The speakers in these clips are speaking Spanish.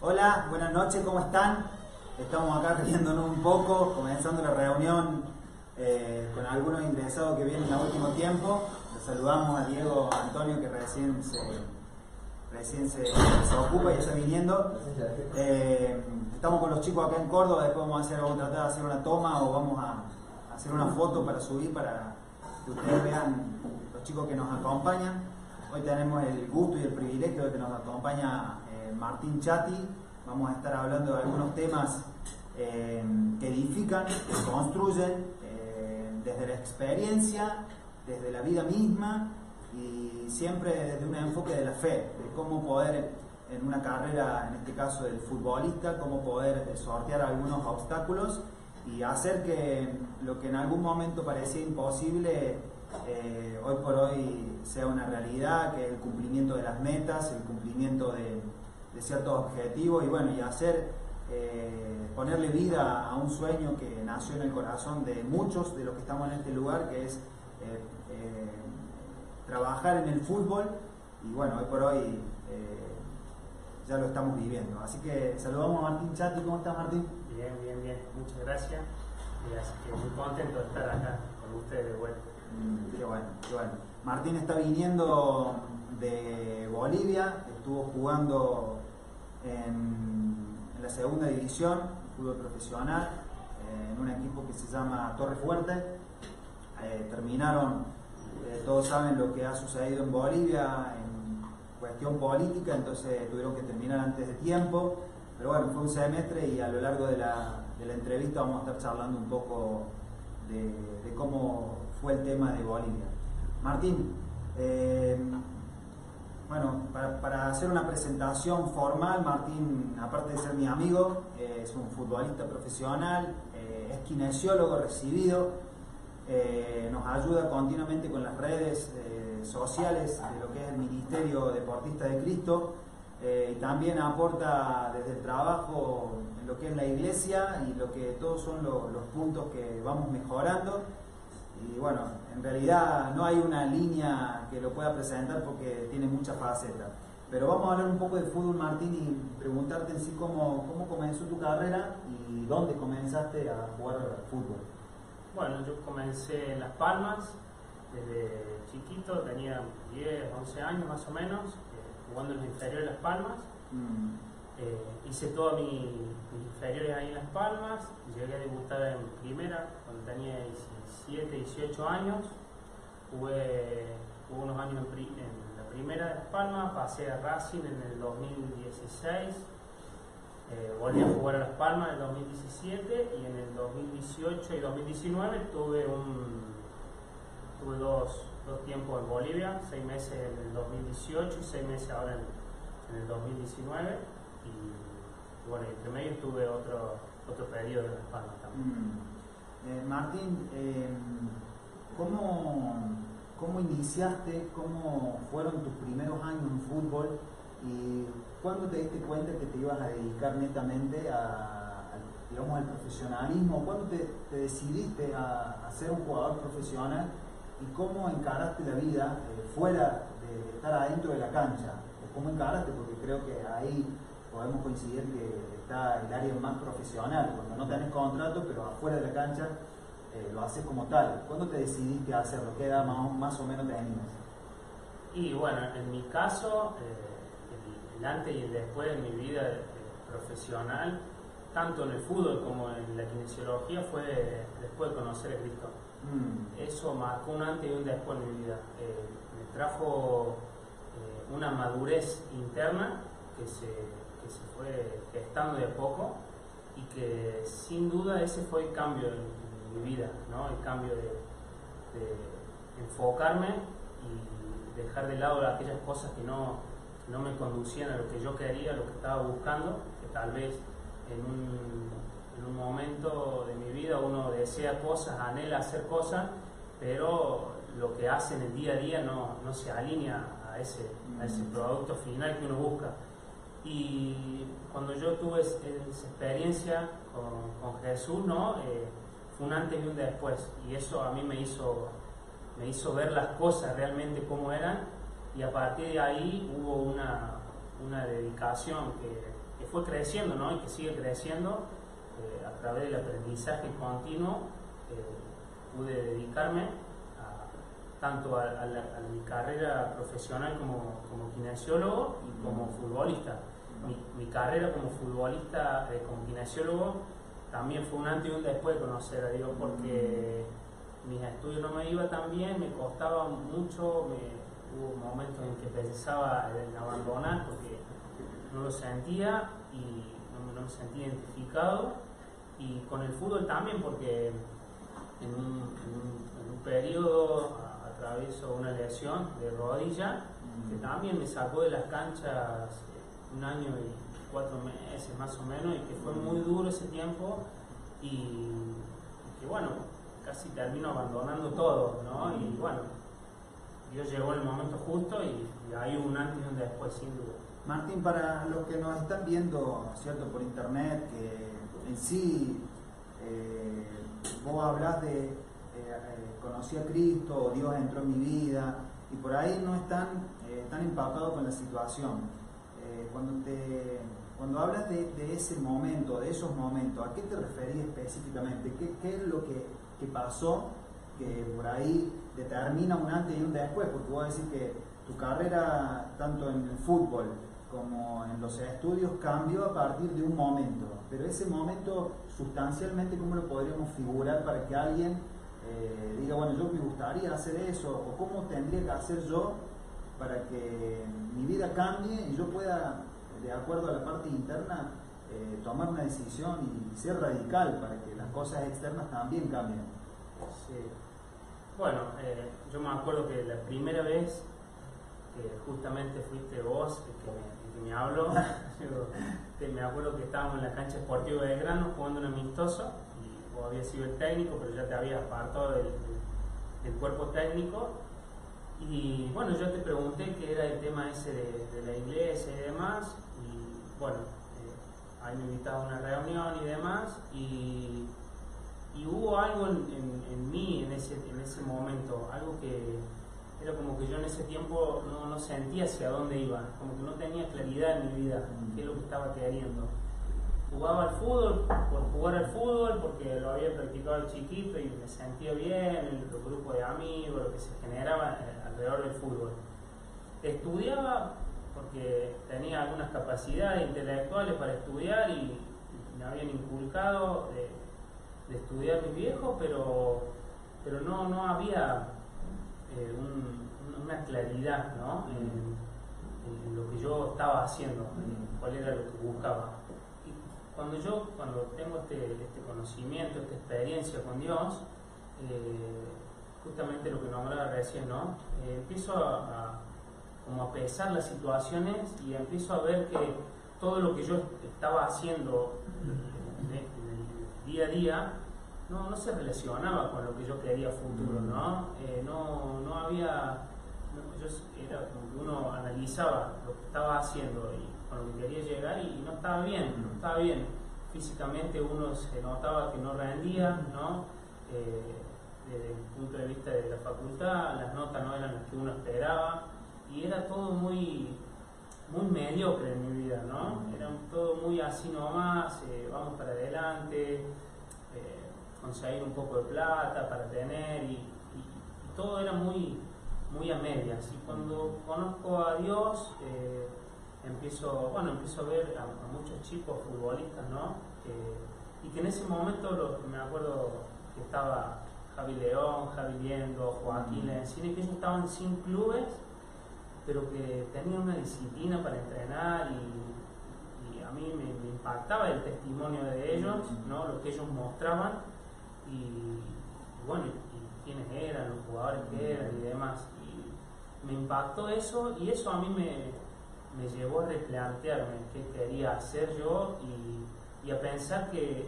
Hola, buenas noches, ¿cómo están? Estamos acá riéndonos un poco, comenzando la reunión eh, con algunos ingresados que vienen a último tiempo. Les saludamos a Diego Antonio que recién se, recién se, ocupa y está viniendo. Eh, estamos con los chicos acá en Córdoba, después vamos a hacer, vamos a tratar de hacer una toma o vamos a hacer una foto para subir para que ustedes vean los chicos que nos acompañan. Hoy tenemos el gusto y el privilegio de que nos acompaña eh, Martín Chati. Vamos a estar hablando de algunos temas eh, que edifican, que construyen eh, desde la experiencia, desde la vida misma y siempre desde un enfoque de la fe, de cómo poder en una carrera, en este caso del futbolista, cómo poder sortear algunos obstáculos y hacer que lo que en algún momento parecía imposible, eh, hoy por hoy sea una realidad, que el cumplimiento de las metas, el cumplimiento de, ciertos objetivos y bueno, y hacer, eh, ponerle vida a un sueño que nació en el corazón de muchos de los que estamos en este lugar, que es eh, trabajar en el fútbol y bueno, hoy por hoy ya lo estamos viviendo. Así que saludamos a Martín Chati, ¿cómo estás Martín? Bien, bien, bien. Muchas gracias. Y así que muy contento de estar acá con ustedes de vuelta. Qué bueno, qué bueno. Martín está viniendo de Bolivia, estuvo jugando en, la segunda división, fútbol profesional, eh, en un equipo que se llama Torre Fuerte. Eh, terminaron, eh, todos saben lo que ha sucedido en Bolivia en cuestión política, entonces tuvieron que terminar antes de tiempo. Pero bueno, fue un semestre y a lo largo de la, de la entrevista vamos a estar charlando un poco de, cómo fue el tema de Bolivia. Martín, eh, bueno, para, hacer una presentación formal, Martín, aparte de ser mi amigo, eh, es un futbolista profesional, eh, es kinesiólogo recibido, nos ayuda continuamente con las redes sociales de lo que es el Ministerio Deportista de Cristo eh, también aporta desde el trabajo en lo que es la iglesia y lo que todos son lo- los puntos que vamos mejorando. Y bueno, en realidad no hay una línea que lo pueda presentar porque tiene muchas facetas. Pero vamos a hablar un poco de fútbol, Martín, y preguntarte en sí cómo, cómo comenzó tu carrera y dónde comenzaste a jugar fútbol. Bueno, yo comencé en Las Palmas desde chiquito, tenía 10, 11 años más o menos, jugando en los inferiores de Las Palmas. Mm, Eh, hice todos mi- mis inferiores ahí en Las Palmas, llegué a debutar en primera cuando tenía 17, 18 años, jugué, jugué unos años en la primera de Las Palmas, pasé a Racing en el 2016, eh, volví a jugar a Las Palmas en el 2017 y en el 2018 y 2019 tuve un tuve dos, dos tiempos en Bolivia, seis meses en el 2018 y seis meses ahora en, el 2019 y, bueno, entre medio tuve otro, otro periodo en Palmas también. mm. Eh, Martín, eh, ¿cómo, ¿cómo iniciaste? ¿Cómo fueron tus primeros años en fútbol? ¿Y cuándo te diste cuenta que te ibas a dedicar netamente a, digamos, al profesionalismo? ¿Cuándo te, te decidiste a ser un jugador profesional? ¿Y cómo encaraste la vida eh, fuera de estar adentro de la cancha? ¿Cómo encaraste? Porque creo que ahí podemos coincidir que está el área más profesional, cuando no tenés contrato, pero afuera de la cancha eh, lo haces como tal. ¿Cuándo te decidiste a hacerlo? ¿Qué edad más, más o menos tenías? Y bueno, en mi caso, eh, el, el antes y el después de mi vida eh, profesional, tanto en el fútbol como en la kinesiología, fue después de conocer a Cristo. Mm, Eso marcó un antes y un después en mi vida. Eh, me trajo eh, una madurez interna que se, que se fue gestando de a poco y que sin duda ese fue el cambio en, mi vida, ¿no? el cambio de, de enfocarme y dejar de lado aquellas cosas que no, no me conducían a lo que yo quería, a lo que estaba buscando, que tal vez en un, en un momento de mi vida uno desea cosas, anhela hacer cosas, pero lo que hace en el día a día no, no se alinea a ese, a ese producto final que uno busca. Y cuando yo tuve es- esa experiencia con, con Jesús, ¿no? Eh, fue un antes y un después. Y eso a mí me hizo, me hizo ver las cosas realmente como eran. Y a partir de ahí hubo una, una dedicación que, fue creciendo ¿no? y que sigue creciendo a través del aprendizaje continuo. pude dedicarme tanto a, mi carrera profesional como, como kinesiólogo y como futbolista. Mi, carrera como futbolista, eh, como kinesiólogo, también fue un antes y un después de conocer a Dios porque mis estudios no me iban tan bien, me costaba mucho, hubo momentos en que pensaba en abandonar porque no lo sentía y no, me sentía identificado y con el fútbol también porque en un periodo atravieso una lesión de rodilla que también me sacó de las canchas un año y cuatro meses más o menos y que fue muy duro ese tiempo y, que bueno, casi termino abandonando todo, ¿no? Y bueno, Dios llegó en el momento justo y, hay un antes y un después sin duda. Martín, para los que nos están viendo, ¿cierto?, por internet, que en sí eh, vos hablas de eh, conocí a Cristo, Dios entró en mi vida, y por ahí no están eh, tan empapados con la situación. Eh, cuando, te, cuando hablas de, ese momento, de esos momentos, ¿a qué te referís específicamente? ¿Qué, es lo que, pasó que por ahí determina un antes y un después? Porque voy a decir que tu carrera, tanto en el fútbol como en los estudios, cambió a partir de un momento. Pero ese momento, sustancialmente, ¿cómo lo podríamos figurar para que alguien eh, diga, bueno, yo me gustaría hacer eso, o cómo tendría que hacer yo para que mi vida cambie y yo pueda, de acuerdo a la parte interna, eh, tomar una decisión y ser radical para que las cosas externas también cambien. Bueno, eh, yo me acuerdo que la primera vez que justamente fuiste vos que me, que me habló, me acuerdo que estábamos en la cancha esportiva de Grano jugando un amistoso había sido el técnico, pero ya te había apartado del, cuerpo técnico. Y bueno, yo te pregunté qué era el tema ese de, la iglesia y demás. Y bueno, eh, ahí me invitaba a una reunión y demás. Y, hubo algo en, mí en ese, en ese momento, algo que era como que yo en ese tiempo no, no sentía hacia dónde iba, como que no tenía claridad en mi vida, qué es lo que estaba queriendo jugaba al fútbol por jugar al fútbol, porque lo había practicado al chiquito y me sentía bien, el, grupo de amigos, lo que se generaba alrededor del fútbol. Estudiaba porque tenía algunas capacidades intelectuales para estudiar y, me habían inculcado de, estudiar mi viejo, pero, pero no, no había eh, una claridad ¿no? en, lo que yo estaba haciendo, cuál era lo que buscaba cuando yo, cuando tengo este, este, conocimiento, esta experiencia con Dios, eh, justamente lo que nombraba recién, ¿no? Eh, empiezo a, como a pesar las situaciones y empiezo a ver que todo lo que yo estaba haciendo día a día no, no, se relacionaba con lo que yo quería futuro, ¿no? Eh, no, no había, era como que uno analizaba lo que estaba haciendo y con lo que quería llegar y, no estaba bien, no estaba bien. Físicamente uno se notaba que no rendía, ¿no? Eh, desde el punto de vista de la facultad, las notas no eran las que uno esperaba y era todo muy, muy mediocre en mi vida, ¿no? Era todo muy así nomás, eh, vamos para adelante, conseguir un poco de plata para tener y, todo era muy, muy a medias. Y cuando conozco a Dios, empiezo, bueno, empiezo a ver a, muchos chicos futbolistas, ¿no? y que en ese momento me acuerdo que estaba Javi León, Javi Liendo, Joaquín Lencini, que ellos estaban sin clubes, pero que tenían una disciplina para entrenar y, a mí me, impactaba el testimonio de ellos, ¿no? lo que ellos mostraban y, bueno, y, quiénes eran, los jugadores que eran y demás. Y me impactó eso y eso a mí me, me llevó a replantearme qué quería hacer yo y, a pensar que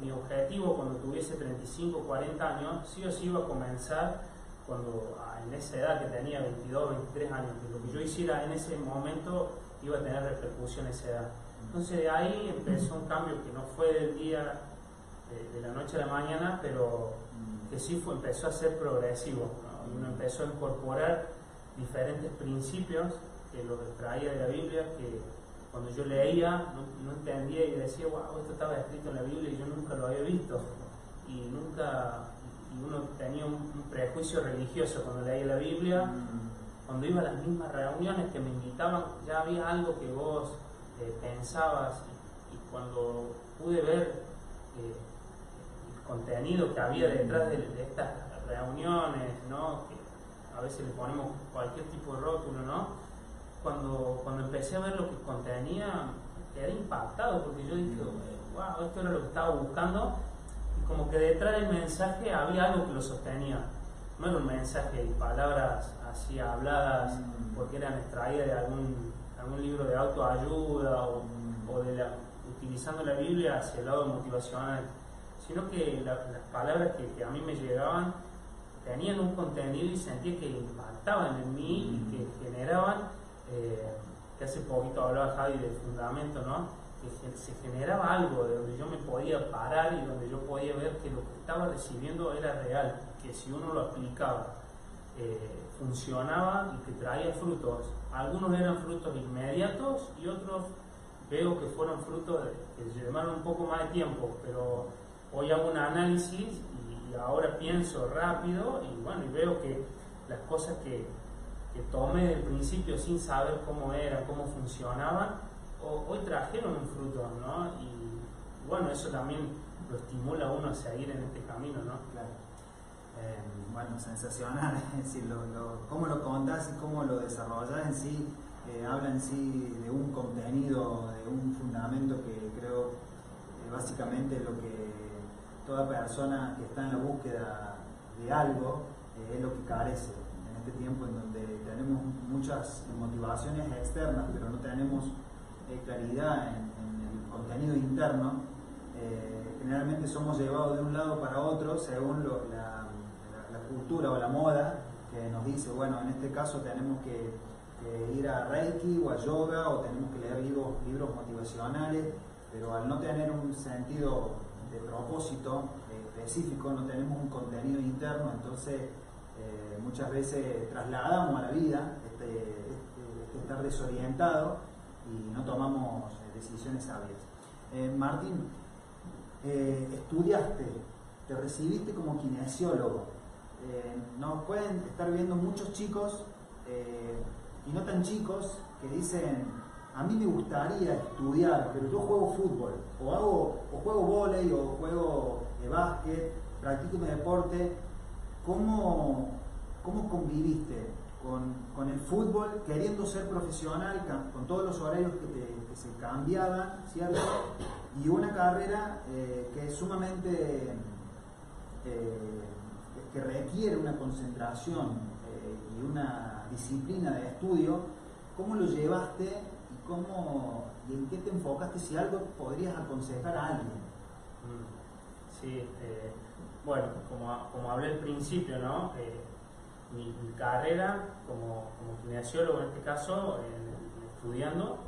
mi objetivo cuando tuviese 35, 40 años, sí o sí iba a comenzar cuando en esa edad que tenía 22, 23 años, que lo que yo hiciera en ese momento iba a tener repercusión en esa edad. Entonces de ahí empezó un cambio que no fue del día, de, la noche a la mañana, pero que sí fue, empezó a ser progresivo. Uno empezó a incorporar diferentes principios que los extraía de la Biblia, que cuando yo leía no, entendía y decía, wow, esto estaba escrito en la Biblia y yo nunca lo había visto. Y nunca, y uno tenía un, prejuicio religioso cuando leía la Biblia. Mm. Cuando iba a las mismas reuniones que me invitaban, ya había algo que vos eh, pensabas y, cuando pude ver eh, contenido que había detrás de, estas reuniones, ¿no? que a veces le ponemos cualquier tipo de rótulo, ¿no? cuando, cuando empecé a ver lo que contenía, quedé impactado porque yo dije, wow, esto era lo que estaba buscando y como que detrás del mensaje había algo que lo sostenía. No era un mensaje y palabras así habladas mm. porque eran extraídas de algún, algún libro de autoayuda o, o de la, utilizando la Biblia hacia el lado motivacional, sino que las palabras que, que, a mí me llegaban tenían un contenido y sentía que impactaban en mí y que generaban eh, que hace poquito hablaba Javi del fundamento, ¿no? que se generaba algo de donde yo me podía parar y donde yo podía ver que lo que estaba recibiendo era real, que si uno lo aplicaba eh, funcionaba y que traía frutos. Algunos eran frutos inmediatos y otros veo que fueron frutos que llevaron un poco más de tiempo, pero hoy hago un análisis y, ahora pienso rápido y bueno, y veo que las cosas que, que tomé del principio sin saber cómo era, cómo funcionaban, hoy trajeron un fruto, ¿no? Y bueno, eso también lo estimula a uno a seguir en este camino, ¿no? Claro. Eh, bueno, sensacional, es decir, lo, cómo lo contás y cómo lo desarrollas en sí, eh, habla en sí de un contenido, de un fundamento que creo eh, básicamente lo que toda persona que está en la búsqueda de algo es lo que carece este tiempo en donde tenemos muchas motivaciones externas, pero no tenemos eh, claridad en, el contenido interno, eh, generalmente somos llevados de un lado para otro según la, cultura o la moda que nos dice, bueno, en este caso tenemos que, ir a Reiki o a yoga o tenemos que leer libros motivacionales, pero al no tener un sentido de propósito eh, específico, no tenemos un contenido interno, entonces eh, muchas veces trasladamos a la vida este, este, este estar desorientado y no tomamos eh, decisiones sabias. Eh, Martín, estudiaste, te recibiste como kinesiólogo. nos pueden estar viendo muchos chicos y no tan chicos que dicen, a mí me gustaría estudiar, pero yo juego fútbol, o hago, o juego volei, o juego de básquet, practico mi deporte, ¿Cómo, cómo conviviste con, el fútbol queriendo ser profesional, con todos los horarios que, se cambiaban, ¿cierto? Y una carrera eh, que es sumamente, eh, que requiere una concentración eh, y una disciplina de estudio, ¿cómo lo llevaste cómo, y en qué te enfocaste? Si algo podrías aconsejar a alguien. Mm, sí, bueno, como, como hablé al principio, ¿no? Eh, mi, carrera como, como kinesiólogo en este caso, estudiando,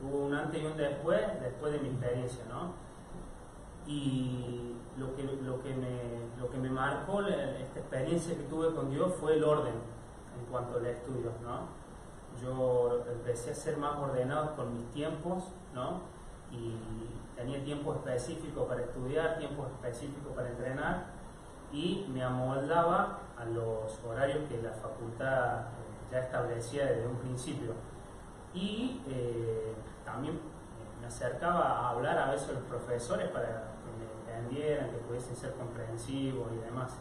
tuvo un antes y un después, después de mi experiencia, ¿no? Y lo que, lo que, me, lo que me marcó esta experiencia que tuve con Dios fue el orden en cuanto al estudio, ¿no? Yo empecé a ser más ordenado con mis tiempos, ¿no? Y tenía tiempo específico para estudiar, tiempo específico para entrenar y me amoldaba a los horarios que la facultad eh, ya establecía desde un principio. Y eh, también me acercaba a hablar a veces a los profesores para que me entendieran, que pudiesen ser comprensivos y demás.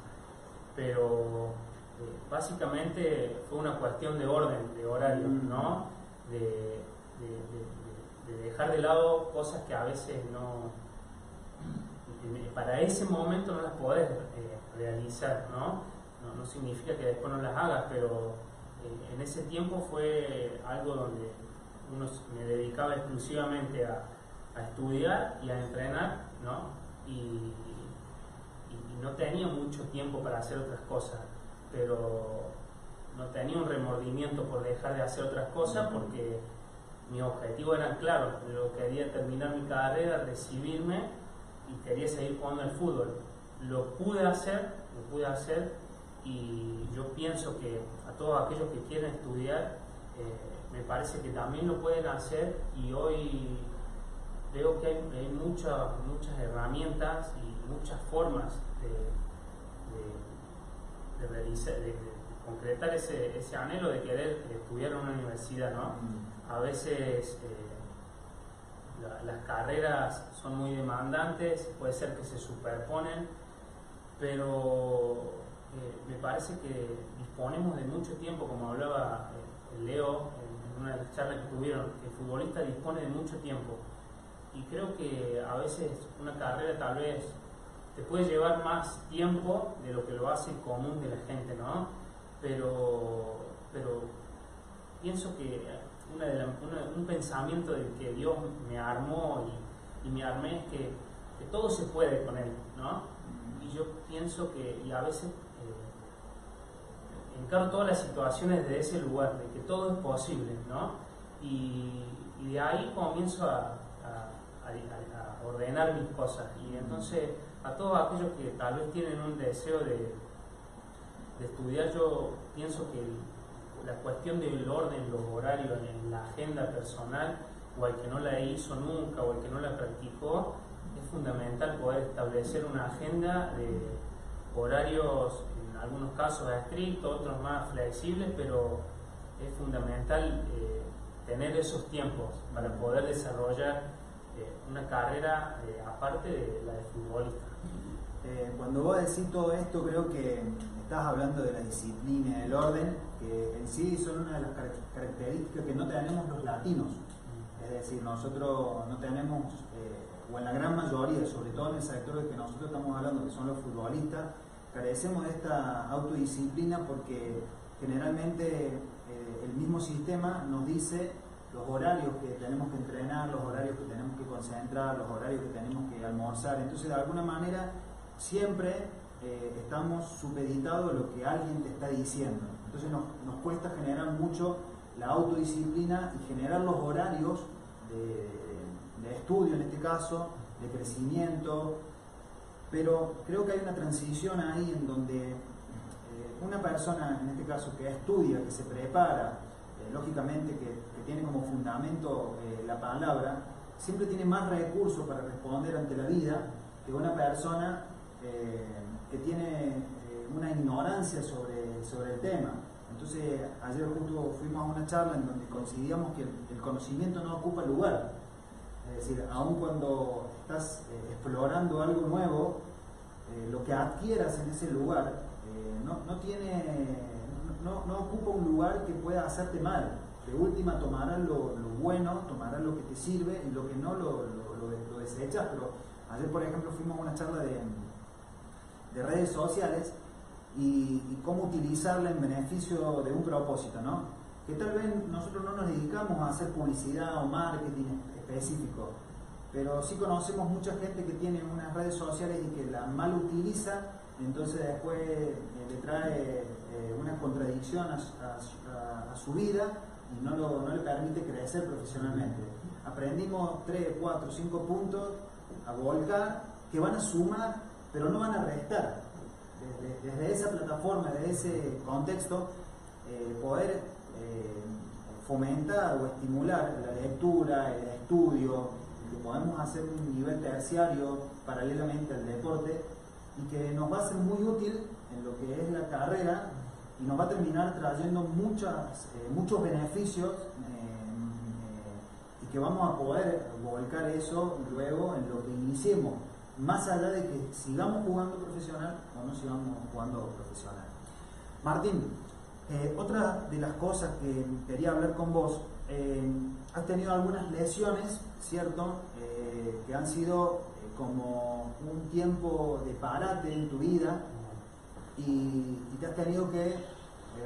Pero básicamente fue una cuestión de orden, de horario, mm. ¿no? de de dejar de lado cosas que a veces no, para ese momento no las podés eh, realizar, ¿no? ¿no? significa que después no las hagas, pero eh, en ese tiempo fue algo donde uno me dedicaba exclusivamente a, estudiar y a entrenar, ¿no? Y, no tenía mucho tiempo para hacer otras cosas, pero no tenía un remordimiento por dejar de hacer otras cosas porque mi objetivo era claro, yo quería terminar mi carrera, recibirme y quería seguir jugando al fútbol. Lo pude hacer, lo pude hacer y yo pienso que a todos aquellos que quieren estudiar, eh, me parece que también lo pueden hacer y hoy veo que hay, muchas, muchas herramientas y muchas formas de, de, concretar ese, ese, anhelo de querer estudiar en una universidad. ¿no? Mm. A veces eh, las carreras son muy demandantes, puede ser que se superponen, pero eh, me parece que disponemos de mucho tiempo, como hablaba eh, Leo en una de las charlas que tuvieron, que el futbolista dispone de mucho tiempo. Y creo que a veces una carrera tal vez te puede llevar más tiempo de lo que lo hace común de la gente, ¿no? Pero, pero pienso que un pensamiento de que Dios me armó y, me armé es que, que, todo se puede con Él, ¿no? Y yo pienso que, y a veces encaro todas las situaciones de ese lugar, de que todo es posible, ¿no? Y, de ahí comienzo a, ordenar mis cosas. Y entonces, a todos aquellos que tal vez tienen un deseo de, estudiar, yo pienso que la cuestión del orden, los horarios en la agenda personal, o el que no la hizo nunca, o el que no la practicó, es fundamental poder establecer una agenda de horarios algunos casos estrictos, otros más flexibles, pero es fundamental eh, tener esos tiempos para poder desarrollar eh, una carrera eh, aparte de la de futbolista. Cuando vos decís todo esto, creo que estás hablando de la disciplina, del orden, que en sí son una de las características que no tenemos los latinos. Es decir, nosotros no tenemos, o en la gran mayoría, sobre todo en el sector de que nosotros estamos hablando, que son los futbolistas, carecemos de esta autodisciplina porque generalmente eh, el mismo sistema nos dice los horarios que tenemos que entrenar, los horarios que tenemos que concentrar, los horarios que tenemos que almorzar. Entonces, de alguna manera, siempre eh, estamos supeditados a lo que alguien te está diciendo. Entonces, nos, nos, cuesta generar mucho la autodisciplina y generar los horarios de, estudio, en este caso, de crecimiento, pero creo que hay una transición ahí en donde eh, una persona, en este caso que estudia, que se prepara, eh, lógicamente que, tiene como fundamento la palabra, siempre tiene más recursos para responder ante la vida que una persona que tiene una ignorancia sobre, sobre el tema. Entonces, ayer justo fuimos a una charla en donde coincidíamos que el, conocimiento no ocupa lugar. Es decir, aun cuando estás explorando algo nuevo, eh, lo que adquieras en ese lugar eh, no, tiene, no, ocupa un lugar que pueda hacerte mal. De última tomarás lo, bueno, tomarás lo que te sirve y lo que no lo, lo, desechas. Pero ayer, por ejemplo, fuimos a una charla de, de redes sociales y, cómo utilizarla en beneficio de un propósito, ¿no? Que tal vez nosotros no nos dedicamos a hacer publicidad o marketing específico, pero sí conocemos mucha gente que tiene unas redes sociales y que la mal utiliza, entonces después eh, le trae eh, una contradicción a, su vida y no, no le permite crecer profesionalmente. Aprendimos 3, 4, 5 puntos a volcar que van a sumar, pero no van a restar. Desde, esa plataforma, desde ese contexto, eh, poder fomentar o estimular la lectura, el estudio, podemos hacer un nivel terciario paralelamente al deporte y que nos va a ser muy útil en lo que es la carrera y nos va a terminar trayendo muchas, eh, muchos beneficios eh, eh, y que vamos a poder volcar eso luego en lo que iniciemos, más allá de que sigamos jugando profesional o no sigamos jugando profesional. Martín, otra de las cosas que quería hablar con vos, has tenido algunas lesiones, ¿cierto? Eh, que han sido eh, como un tiempo de parate en tu vida y, te has tenido que eh,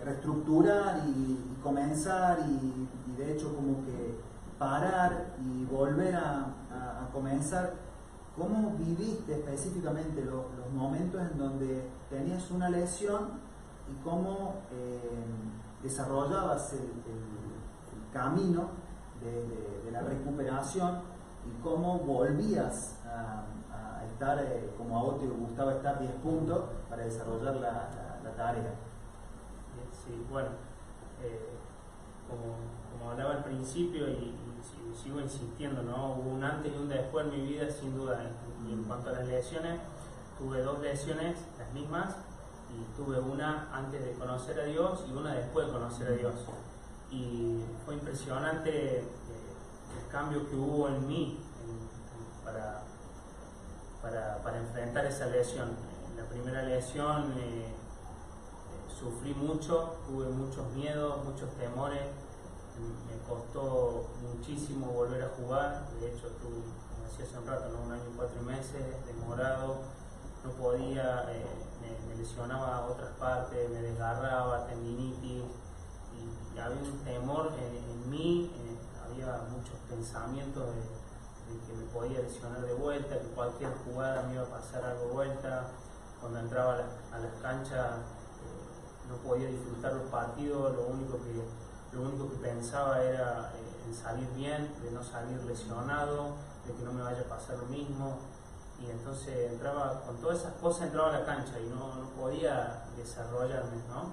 reestructurar y, comenzar y, de hecho como que parar y volver a, comenzar. ¿Cómo viviste específicamente los, momentos en donde tenías una lesión y cómo desarrollabas el, camino de la recuperación y cómo volvías a, estar, eh, como a vos te gustaba estar 10 puntos para desarrollar la, tarea. Sí, bueno, eh, como, hablaba al principio y, sigo insistiendo, ¿no? Hubo un antes y un después en mi vida, sin duda. En, en cuanto a las lesiones, tuve dos lesiones, las mismas, y tuve una antes de conocer a Dios y una después de conocer a Dios. Y fue impresionante eh, el cambio que hubo en mí para, para, enfrentar esa lesión. En la primera lesión eh, eh, sufrí mucho, tuve muchos miedos, muchos temores, me costó muchísimo volver a jugar, de hecho tuve, como decía hace un rato, un año y cuatro meses, demorado, no podía me, lesionaba otras partes, me desgarraba, tendinitis, y, había un temor en, mí, eh, había muchos pensamientos de, que me podía lesionar de vuelta, que cualquier jugada me iba a pasar algo de vuelta, cuando entraba a, las canchas eh, no podía disfrutar los partidos, lo único que, lo único que pensaba era eh, en salir bien, de no salir lesionado, de que no me vaya a pasar lo mismo y entonces entraba, con todas esas cosas entraba a la cancha y no, podía desarrollarme, ¿no?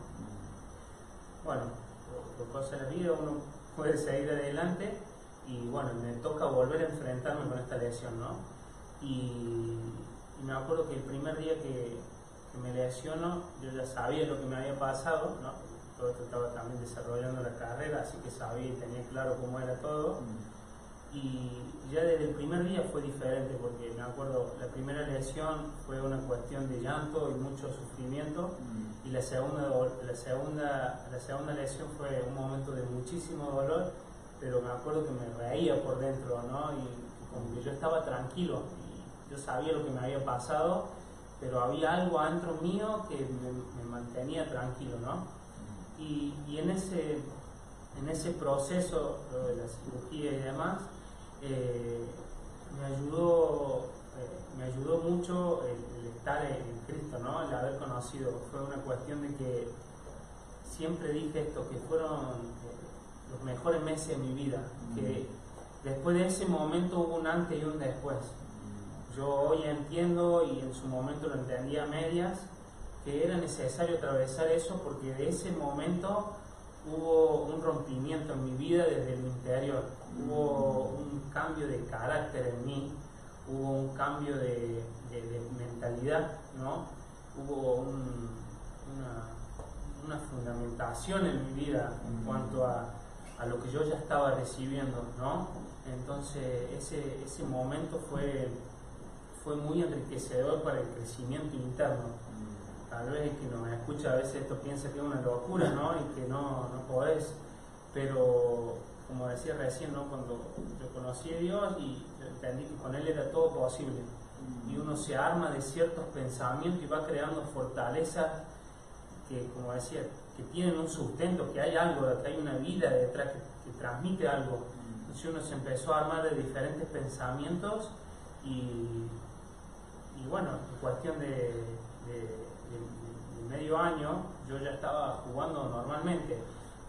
Bueno, por, cosas de la vida uno puede seguir adelante y bueno, me toca volver a enfrentarme con esta lesión, ¿no? Y, me acuerdo que el primer día que, me lesiono, yo ya sabía lo que me había pasado, ¿no? Todo esto estaba también desarrollando la carrera, así que sabía y tenía claro cómo era todo. Mm y ya desde el primer día fue diferente porque me acuerdo, la primera lesión fue una cuestión de llanto y mucho sufrimiento mm. y la segunda, la, segunda, la segunda lesión fue un momento de muchísimo dolor, pero me acuerdo que me reía por dentro, ¿no? Y, como que yo estaba tranquilo y yo sabía lo que me había pasado, pero había algo adentro mío que me, mantenía tranquilo, ¿no? Mm. Y, y en, ese, en ese proceso de la cirugía y demás, eh, me, ayudó, eh, me ayudó mucho el, estar en Cristo, ¿no? el haber conocido. Fue una cuestión de que siempre dije esto, que fueron eh, los mejores meses de mi vida, que después de ese momento hubo un antes y un después. Yo hoy entiendo y en su momento lo entendía a medias, que era necesario atravesar eso porque de ese momento hubo un rompimiento en mi vida desde el interior, hubo un cambio de carácter en mí, hubo un cambio de, mentalidad, ¿no? Hubo una, fundamentación en mi vida en cuanto a, lo que yo ya estaba recibiendo, ¿no? Entonces ese, ese momento fue, fue muy enriquecedor para el crecimiento interno tal vez que nos escucha a veces esto piensa que es una locura, ¿no? Y que no, no podés, pero como decía recién, ¿no? Cuando yo conocí a Dios y entendí que con Él era todo posible, y uno se arma de ciertos pensamientos y va creando fortalezas que, como decía, que tienen un sustento, que hay algo, que hay una vida detrás, que, transmite algo. Entonces uno se empezó a armar de diferentes pensamientos y, y bueno, en cuestión de medio año yo ya estaba jugando normalmente.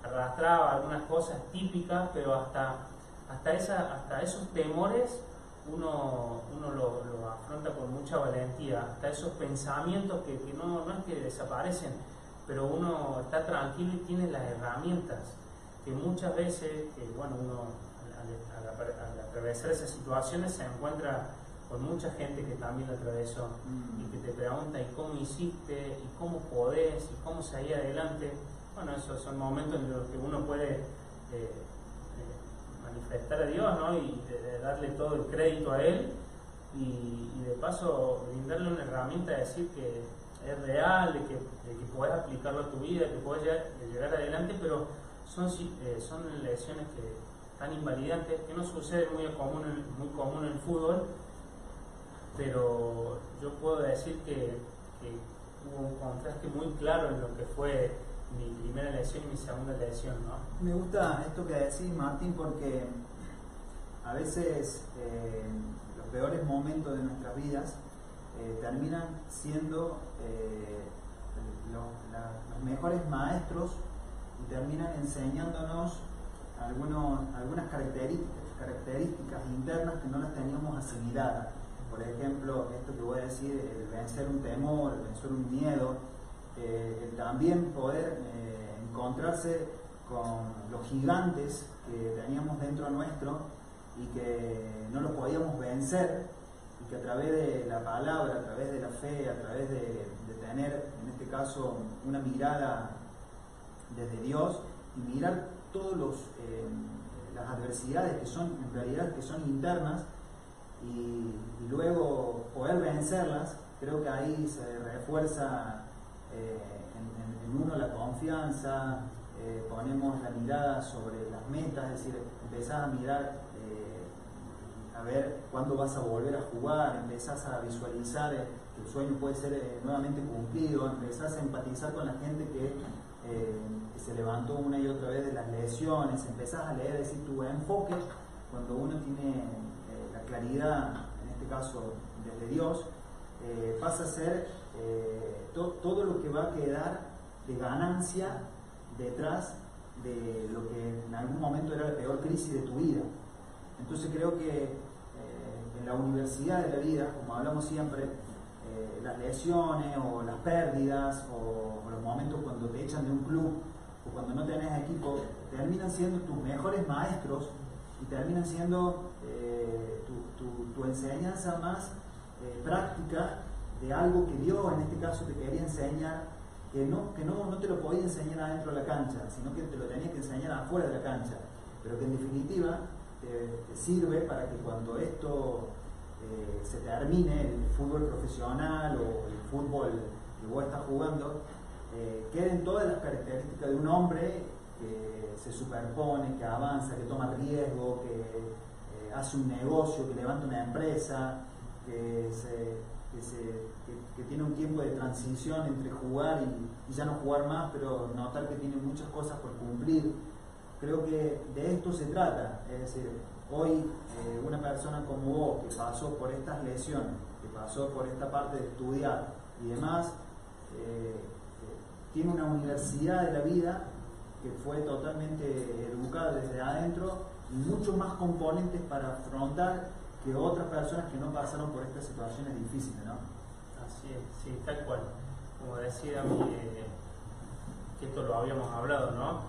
Arrastraba algunas cosas típicas, pero hasta, hasta, esa, hasta esos temores uno, uno lo, afronta con mucha valentía, hasta esos pensamientos que, no, no es que desaparecen, pero uno está tranquilo y tiene las herramientas que muchas veces, que bueno, uno al atravesar esas situaciones se encuentra con mucha gente que también lo atravesó y que te pregunta y cómo hiciste y cómo podés y cómo salir adelante. Bueno, esos son momentos en los que uno puede eh, eh, manifestar a Dios ¿no? y darle todo el crédito a Él y, de paso brindarle una herramienta de decir que es real, de que, de que podés aplicarlo a tu vida, que puedes llegar, adelante, pero son, eh, son lesiones que tan invalidantes que no sucede muy común, muy común en el fútbol pero yo puedo decir que, hubo un contraste muy claro en lo que fue mi primera lesión y mi segunda lesión. ¿no? Me gusta esto que decís, Martín, porque a veces eh, los peores momentos de nuestras vidas eh, terminan siendo eh, los mejores maestros y terminan enseñándonos algunas características, características internas que no las teníamos asimiladas por ejemplo, esto que voy a decir, el vencer un temor, el vencer un miedo, eh, el también poder eh, encontrarse con los gigantes que teníamos dentro nuestro y que no los podíamos vencer y que a través de la palabra, a través de la fe, a través de, tener, en este caso, una mirada desde Dios y mirar todas eh, las adversidades que son, en realidad, que son internas y, luego poder vencerlas, creo que ahí se refuerza eh, en, uno la confianza, eh, ponemos la mirada sobre las metas, es decir, empezás a mirar a ver cuándo vas a volver a jugar, empezás a visualizar que el sueño puede ser nuevamente cumplido, empezás a empatizar con la gente que eh, se levantó una y otra vez de las lesiones, empezás a leer, decir, tu enfoque, cuando uno tiene eh, claridad, en este caso desde Dios, eh, pasa a ser todo lo que va a quedar de ganancia detrás de lo que en algún momento era la peor crisis de tu vida. Entonces creo que en la universidad de la vida, como hablamos siempre, las lesiones o las pérdidas o, los momentos cuando te echan de un club o cuando no tenés equipo, terminan siendo tus mejores maestros y terminan siendo eh, tu, enseñanza más eh, práctica de algo que Dios en este caso te quería enseñar, que no, que no, no te lo podía enseñar adentro de la cancha, sino que te lo tenía que enseñar afuera de la cancha, pero que en definitiva te sirve para que cuando esto eh, se termine el fútbol profesional o el fútbol que vos estás jugando, eh, queden todas las características de un hombre que se superpone, que avanza, que toma riesgo, que eh, hace un negocio, que levanta una empresa, que, tiene un tiempo de transición entre jugar y, ya no jugar más, pero notar que tiene muchas cosas por cumplir. Creo que de esto se trata, es decir, Hoy eh, una persona como vos que pasó por estas lesiones, que pasó por esta parte de estudiar y demás, eh, eh, tiene una universidad de la vida que fue totalmente educada desde adentro muchos más componentes para afrontar que otras personas que no pasaron por estas situaciones difíciles, ¿no? Así es, sí, tal cual. Como decía, que esto lo habíamos hablado, ¿no?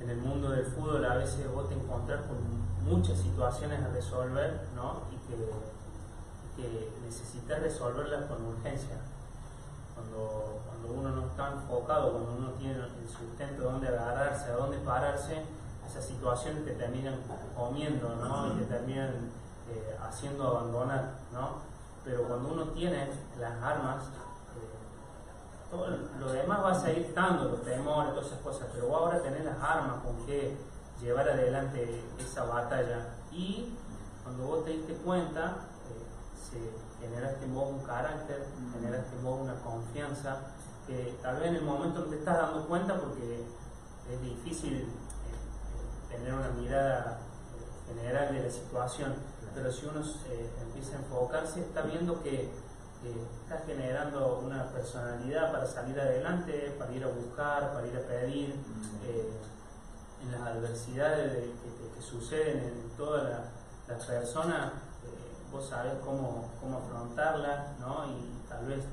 En el mundo del fútbol a veces vos te encontrás con muchas situaciones a resolver ¿no? y que, que necesitas resolverlas con urgencia. Cuando, cuando uno no está enfocado, cuando uno tiene el sustento de dónde agarrarse, a dónde pararse, esas situaciones te terminan comiendo ¿no? y te terminan eh, haciendo abandonar. ¿no? Pero cuando uno tiene las armas, eh, todo lo demás va a seguir estando, los temores, todas esas cosas, pero vos ahora tenés las armas con que llevar adelante esa batalla y cuando vos te diste cuenta eh, se generaste en vos un carácter, generaste en vos una confianza que tal vez en el momento no te estás dando cuenta porque es difícil tener una mirada general de la situación, pero si uno empieza a enfocarse está viendo que está generando una personalidad para salir adelante, para ir a buscar, para ir a pedir en las adversidades que, suceden en todas las personas, eh, vos sabés cómo, cómo afrontarlas, ¿no? Y tal vez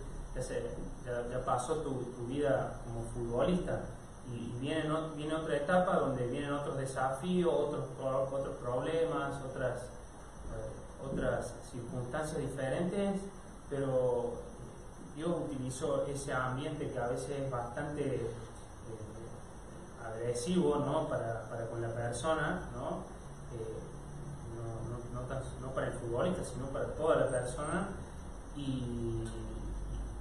ya, ya, pasó tu, tu, vida como futbolista y viene, viene otra etapa donde vienen otros desafíos, otros, otros problemas, otras, eh, otras circunstancias diferentes, pero Dios utilizó ese ambiente que a veces es bastante agresivo ¿no? para, para, con la persona, ¿no? Eh, no, no, para el futbolista, sino para toda la persona y,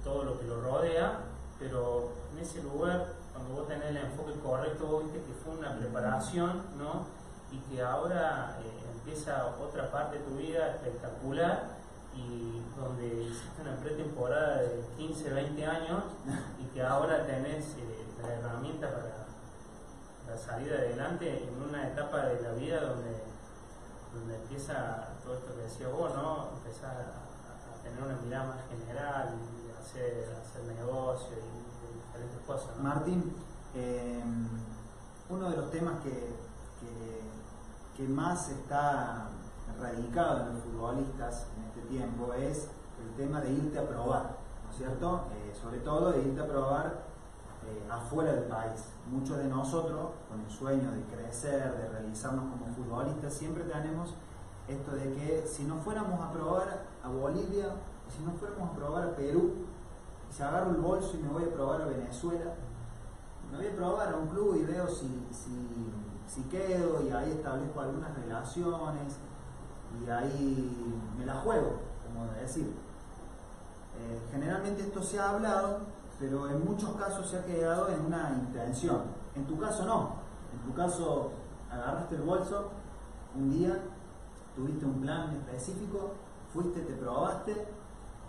todo lo que lo rodea, pero en ese lugar, cuando vos tenés el enfoque correcto, vos viste que fue una preparación, ¿no? Y que ahora eh, empieza otra parte de tu vida espectacular y donde hiciste una pretemporada de 15, 20 años y que ahora tenés eh, la herramienta para salir adelante en una etapa de la vida donde, donde empieza todo esto que decía vos, ¿no? Empezar a, tener una mirada más general hacer, hacer negocio y, Martín, eh, uno de los temas que, que, más está radicado en los futbolistas en este tiempo es el tema de irte a probar, ¿no es cierto? Eh, sobre todo de irte a probar eh, afuera del país. Muchos de nosotros, con el sueño de crecer, de realizarnos como futbolistas, siempre tenemos esto de que si no fuéramos a probar a Bolivia, si no fuéramos a probar a Perú, si agarro el bolso y me voy a probar a Venezuela, me voy a probar a un club y veo si, si, quedo y ahí establezco algunas relaciones y ahí me la juego, como decir. Eh, generalmente esto se ha hablado, pero en muchos casos se ha quedado en una intención. En tu caso no. En tu caso agarraste el bolso un día, tuviste un plan específico, fuiste, te probaste,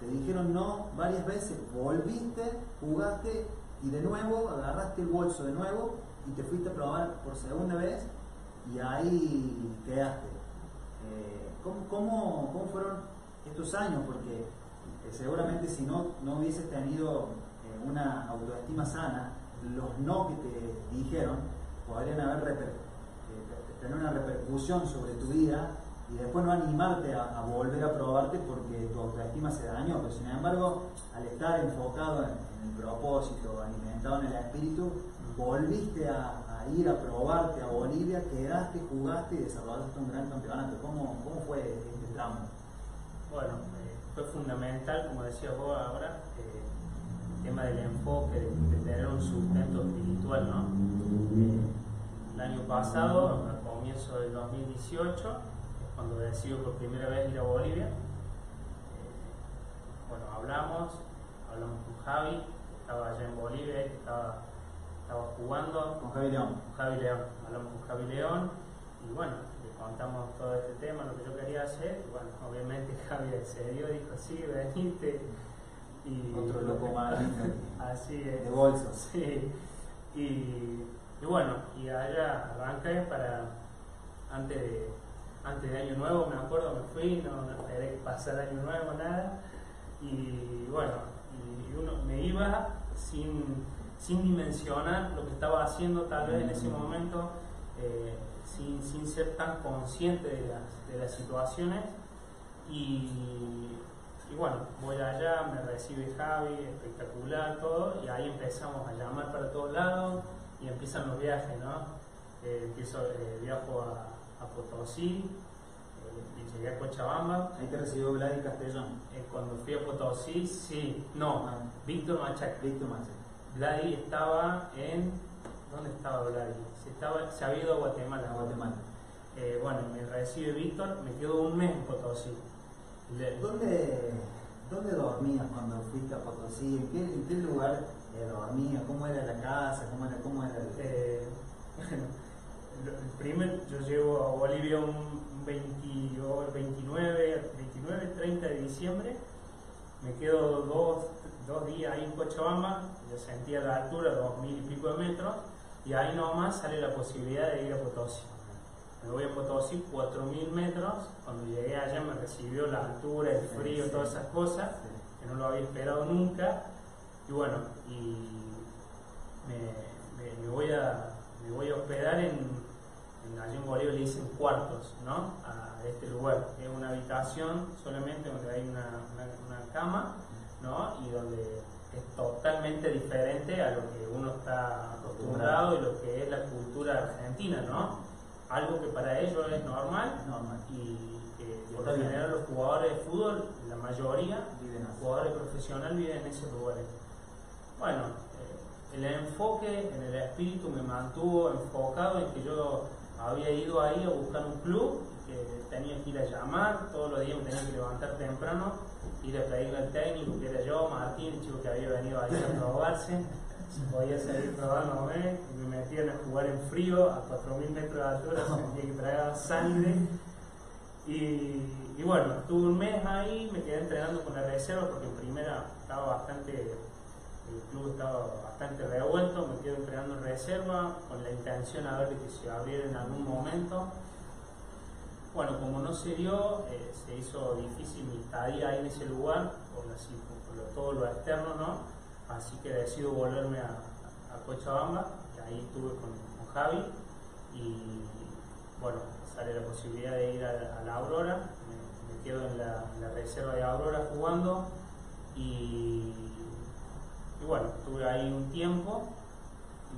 te dijeron no varias veces, volviste, jugaste y de nuevo agarraste el bolso de nuevo y te fuiste a probar por segunda vez y ahí quedaste. Eh, ¿cómo, cómo, fueron estos años? Porque eh, seguramente si no, no hubieses tenido eh, una autoestima sana, los no que te dijeron podrían haber tener una repercusión sobre tu vida y después no animarte a, volver a probarte porque tu autoestima se dañó. Pero sin embargo, al estar enfocado en, el propósito, alimentado en el espíritu, volviste a, ir a probarte a Bolivia, quedaste, jugaste y desarrollaste un gran campeonato. ¿Cómo, cómo fue este tramo? Bueno, eh, fue fundamental, como decía vos ahora, eh, el tema del enfoque, de, tener un sustento espiritual, ¿no? Eh, el año pasado, a comienzo del 2018, cuando decido por primera vez ir a Bolivia. Eh, bueno, hablamos, hablamos con Javi, estaba allá en Bolivia, estaba, estaba jugando. Con Javi León. Javi León, hablamos con Javi León y bueno, le contamos todo este tema, lo que yo quería hacer. Y bueno, obviamente Javi accedió, dijo, sí, veniste. Y, Otro loco más. así es. De bolso. Sí. Y, y bueno, y allá arranqué para, antes de antes de Año Nuevo, me acuerdo, me fui, no, no esperé pasar Año Nuevo, nada. Y bueno, y uno me iba sin, dimensionar lo que estaba haciendo tal vez en ese momento, eh, sin, ser tan consciente de las, situaciones. Y, bueno, voy allá, me recibe Javi, espectacular todo, y ahí empezamos a llamar para todos lados y empiezan los viajes, ¿no? Eh, empiezo, eh, viajo a a Potosí, eh, llegué a Cochabamba. Ahí te recibió Vlad Castellón. Eh, cuando fui a Potosí, sí, no, ah. Víctor Machac. Víctor Machac. Vladi estaba en. ¿Dónde estaba Vladi? Se, estaba, se había ido a Guatemala. Guatemala. Eh, bueno, me recibe Víctor, me quedo un mes en Potosí. ¿Dónde, ¿Dónde dormías cuando fuiste a Potosí? ¿En qué, en qué lugar dormías? ¿Cómo era la casa? ¿Cómo era, cómo era el... el primer, yo llego a Bolivia un 29, 29, 30 de diciembre, me quedo dos, dos días ahí en Cochabamba, yo sentía la altura, dos mil y pico de metros, y ahí nomás sale la posibilidad de ir a Potosí. Me voy a Potosí, 4.000 metros, cuando llegué allá me recibió la altura, el frío, todas esas cosas, que no lo había esperado nunca, y bueno, y me voy, a, me voy a hospedar en allí en Bolivia le dicen cuartos, ¿no? A este lugar. Es una habitación solamente donde hay una, una, cama, ¿no? Y donde es totalmente diferente a lo que uno está acostumbrado y lo que es la cultura argentina, ¿no? Algo que para ellos es normal, normal. y que por lo general los jugadores de fútbol, la mayoría, los jugadores profesionales viven en esos lugares. Bueno, eh, el enfoque en el espíritu me mantuvo enfocado en que yo había ido ahí a buscar un club que tenía que ir a llamar, todos los días me tenía que levantar temprano, ir a pedirle al técnico, que era yo, Martín, el chico que había venido ahí a probarse, podía seguir probándome, y me metían a jugar en frío a 4.000 metros de altura, sentía que traía sangre. Y, bueno, estuve un mes ahí, me quedé entrenando con la reserva porque en primera estaba bastante el club estaba bastante revuelto, me quedo entrenando en reserva con la intención a ver que se abriera en algún momento. Bueno, como no se dio, eh, se hizo difícil mi estadía ahí en ese lugar, por, todo lo externo, ¿no? Así que decido volverme a, Cochabamba, y ahí estuve con, Javi, y bueno, sale la posibilidad de ir a, la Aurora, me, quedo la, en la reserva de Aurora jugando, y y bueno, estuve ahí un tiempo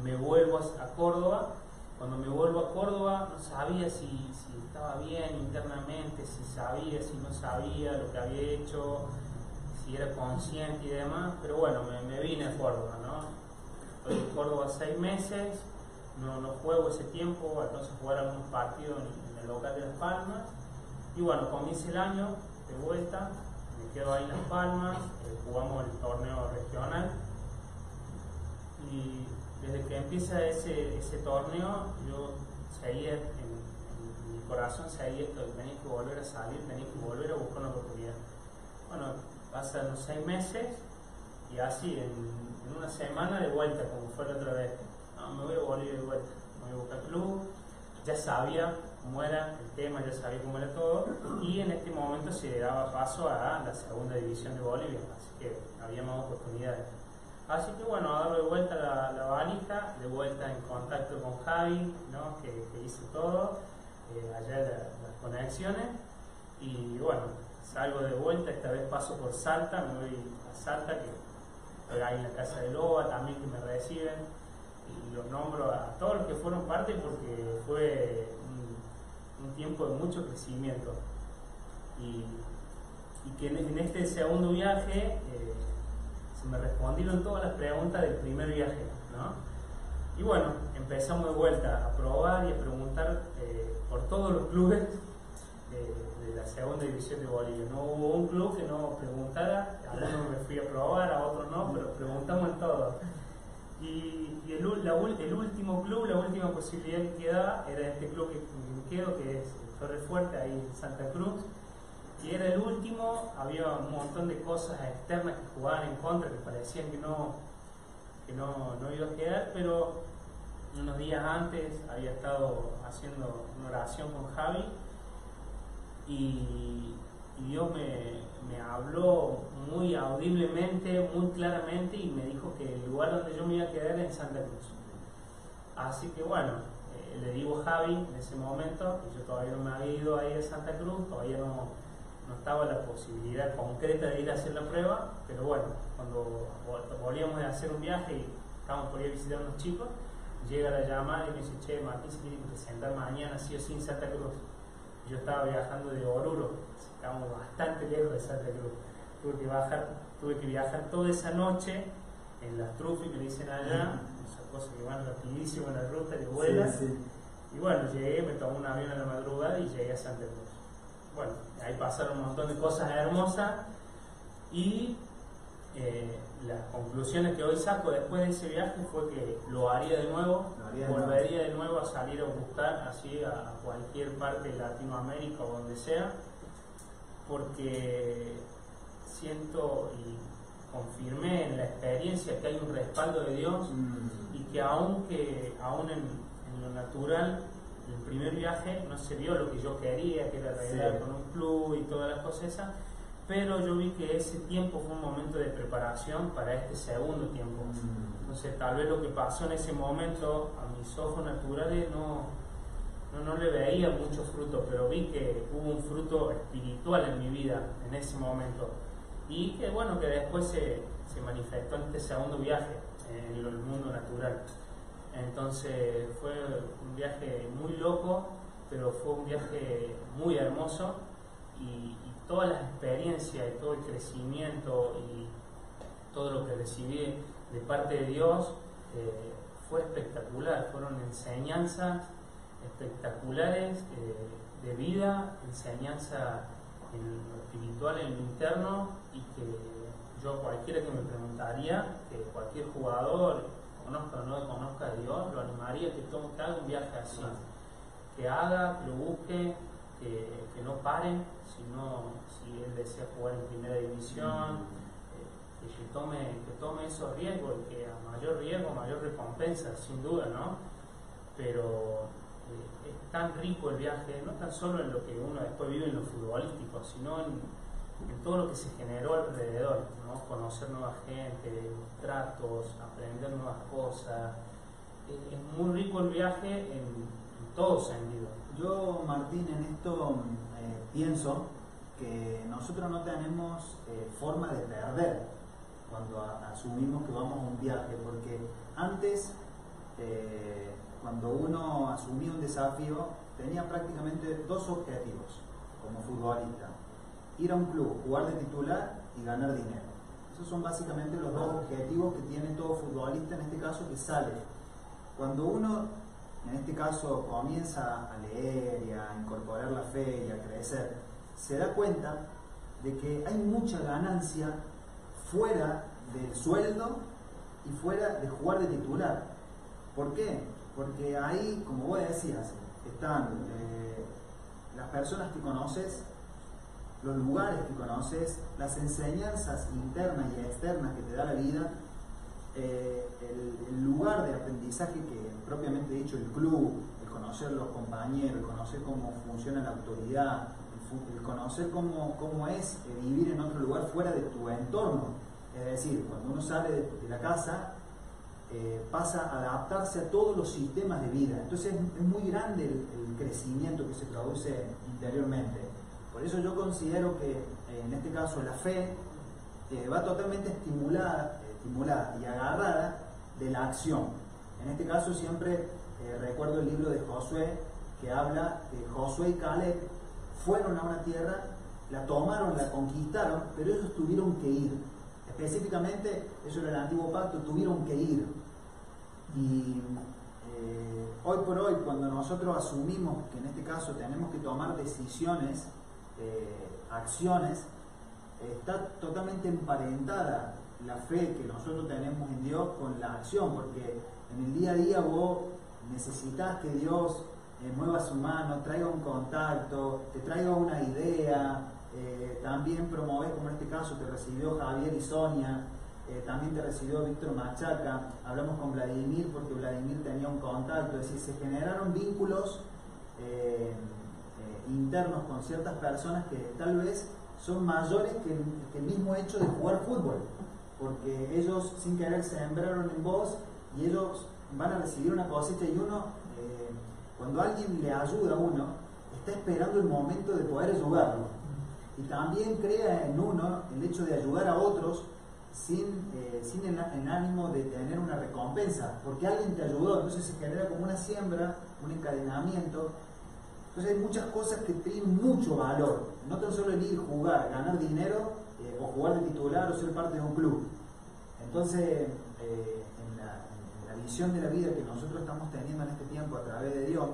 me vuelvo a Córdoba. Cuando me vuelvo a Córdoba no sabía si, estaba bien internamente, si sabía, si no sabía lo que había hecho, si era consciente y demás, pero bueno, me, vine a Córdoba, ¿no? Estoy en Córdoba seis meses, no, no juego ese tiempo, entonces jugar algunos partidos en, el local de Las Palmas, y bueno, comienza el año de vuelta, me quedo ahí en Las Palmas, eh, jugamos el torneo regional, y desde que empieza ese, ese torneo, yo seguía en, mi corazón, seguía que tenía que volver a salir, tenía que volver a buscar una oportunidad. Bueno, pasan los seis meses y así, en, una semana de vuelta, como fue la otra vez. No, me voy a volver de vuelta, me voy a buscar club, ya sabía cómo era el tema, ya sabía cómo era todo, y en este momento se daba paso a la segunda división de Bolivia, así que había más oportunidades. Así que bueno, a darle vuelta la, la valija, de vuelta en contacto con Javi, ¿no? que, hizo todo, eh, allá las conexiones, y bueno, salgo de vuelta, esta vez paso por Salta, me voy a Salta, que ahí en la casa de Loba también que me reciben, y los nombro a todos los que fueron parte porque fue un, tiempo de mucho crecimiento. Y, que en, este segundo viaje eh, me respondieron todas las preguntas del primer viaje. ¿no? Y bueno, empezamos de vuelta a probar y a preguntar eh, por todos los clubes de, la segunda división de Bolivia. No hubo un club que no preguntara, a uno me fui a probar, a otro no, pero preguntamos en todo. Y, el, último club, la última posibilidad que quedaba era este club que me quedo, que es Torre Fuerte, ahí en Santa Cruz. Y era el último, había un montón de cosas externas que jugaban en contra, que parecían que no, que no, no iba a quedar, pero unos días antes había estado haciendo una oración con Javi y, Dios me, habló muy audiblemente, muy claramente y me dijo que el lugar donde yo me iba a quedar era en Santa Cruz. Así que bueno, eh, le digo a Javi en ese momento, yo todavía no me había ido ahí a Santa Cruz, todavía no, no estaba la posibilidad concreta de ir a hacer la prueba, pero bueno, cuando volvíamos a hacer un viaje y estábamos por ir a visitar a unos chicos, llega la llamada y me dice, che, Martín se tiene que presentar mañana sí o sí en Santa Cruz yo estaba viajando de Oruro, estábamos bastante lejos de Santa Cruz. Tuve que, bajar, tuve que viajar toda esa noche en las trufas que le dicen allá, esas cosas que van rapidísimo en la ruta, que vuelan. Y bueno, llegué, me tomé un avión en la madrugada y llegué a Santa Cruz. Bueno, ahí pasaron un montón de cosas hermosas y eh, las conclusiones que hoy saco después de ese viaje fue que lo haría de nuevo, volvería de nuevo a salir a buscar así a cualquier parte de Latinoamérica o donde sea, porque siento y confirmé en la experiencia que hay un respaldo de Dios mm. y que aunque aún en, lo natural primer viaje no se dio lo que yo quería, que era arreglar con un club y todas las cosas esas, pero yo vi que ese tiempo fue un momento de preparación para este segundo tiempo. Mm. Entonces, tal vez lo que pasó en ese momento a mis ojos naturales no, no, no le veía mucho fruto, pero vi que hubo un fruto espiritual en mi vida en ese momento. Y que bueno, que después se, se manifestó en este segundo viaje en el mundo natural. Entonces fue un viaje muy loco, pero fue un viaje muy hermoso. Y, todas las experiencias y todo el crecimiento y todo lo que recibí de parte de Dios eh, fue espectacular, fueron enseñanzas espectaculares eh, de vida, enseñanza en lo espiritual, en lo interno y que yo cualquiera que me preguntaría, que cualquier jugador conozca o no conozca a Dios, lo animaría que, tome, que haga un viaje así, que haga, que lo busque, que, que no pare, sino si él desea jugar en primera división, eh, que, tome, que tome esos riesgos y que a mayor riesgo, mayor recompensa, sin duda, ¿no? Pero eh, es tan rico el viaje, no tan solo en lo que uno después vive en lo futbolístico, sino en, todo lo que se generó alrededor, ¿no? Conocer nueva gente, tratos, aprender nuevas cosas. Es, muy rico el viaje en, en todo sentido. Yo, Martín, en esto eh, pienso que nosotros no tenemos eh, forma de perder cuando asumimos que vamos a un viaje, porque antes eh, cuando uno asumía un desafío, tenía prácticamente dos objetivos como futbolista. Ir a un club, jugar de titular y ganar dinero. Esos son básicamente los dos objetivos que tiene todo futbolista, en este caso, que sale. Cuando uno, en este caso, comienza a leer y a incorporar la fe y a crecer, se da cuenta de que hay mucha ganancia fuera del sueldo y fuera de jugar de titular. ¿Por qué? Porque ahí, como vos decías, están eh, las personas que conoces, los lugares que conoces, las enseñanzas internas y externas que te da la vida, eh, el, lugar de aprendizaje que propiamente dicho el club, el conocer los compañeros, el conocer cómo funciona la autoridad, el, conocer cómo, cómo es eh, vivir en otro lugar fuera de tu entorno. Es decir, cuando uno sale de, la casa, eh, pasa a adaptarse a todos los sistemas de vida. Entonces es, muy grande el, crecimiento que se produce interiormente. Por eso yo considero que eh, en este caso la fe va totalmente estimulada, estimulada y agarrada de la acción. En este caso siempre recuerdo el libro de Josué que habla que Josué y Caleb fueron a una tierra, la tomaron, la conquistaron, pero ellos tuvieron que ir. Específicamente, eso era el antiguo pacto, tuvieron que ir. Y eh, hoy por hoy, cuando nosotros asumimos que en este caso tenemos que tomar decisiones, eh, acciones, está totalmente emparentada la fe que nosotros tenemos en Dios con la acción, porque en el día a día vos necesitas que Dios eh, mueva su mano, traiga un contacto, te traiga una idea, eh, también promover, como en este caso te recibió Javier y Sonia, también te recibió Víctor Machaca, hablamos con Vladimir porque Vladimir tenía un contacto, es decir, se generaron vínculos internos con ciertas personas que tal vez son mayores que, el mismo hecho de jugar fútbol, porque ellos sin querer se sembraron en vos y ellos van a recibir una cosecha y uno cuando alguien le ayuda a uno, está esperando el momento de poder ayudarlo. Y también crea en uno el hecho de ayudar a otros sin, eh, sin el, ánimo de tener una recompensa, porque alguien te ayudó, entonces se genera como una siembra, un encadenamiento. Entonces hay muchas cosas que tienen mucho valor, no tan solo el ir jugar, ganar dinero eh, o jugar de titular o ser parte de un club. Entonces, eh, visión de la vida que nosotros estamos teniendo en este tiempo a través de Dios,